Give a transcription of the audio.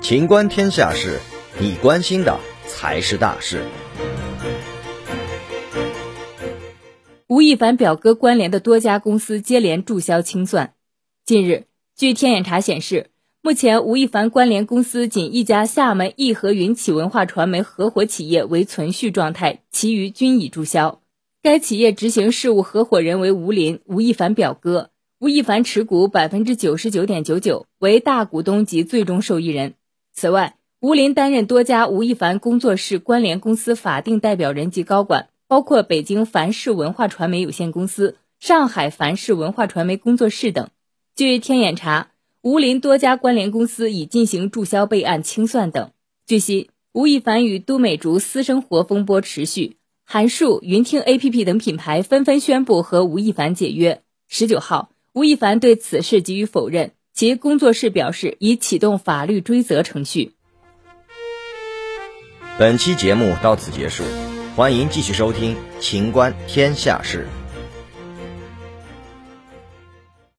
情观天下事，你关心的才是大事。吴亦凡表哥关联的多家公司接连注销清算。近日，据天眼查显示，目前吴亦凡关联公司仅一家厦门义和云启文化传媒合伙企业为存续状态，其余均已注销。该企业执行事务合伙人为吴林，吴亦凡表哥，吴亦凡持股百分之九十九点九九，为大股东及最终受益人。此外，吴林担任多家吴亦凡工作室关联公司法定代表人及高管，包括北京凡世文化传媒有限公司、上海凡世文化传媒工作室等。据天眼查，吴林多家关联公司已进行注销备案清算等。据悉，吴亦凡与都美竹私生活风波持续，韩束、云听 APP 等品牌纷纷宣布和吴亦凡解约。十九号，吴亦凡对此事给予否认。其工作室表示已启动法律追责程序。本期节目到此结束，欢迎继续收听《秦观天下事》。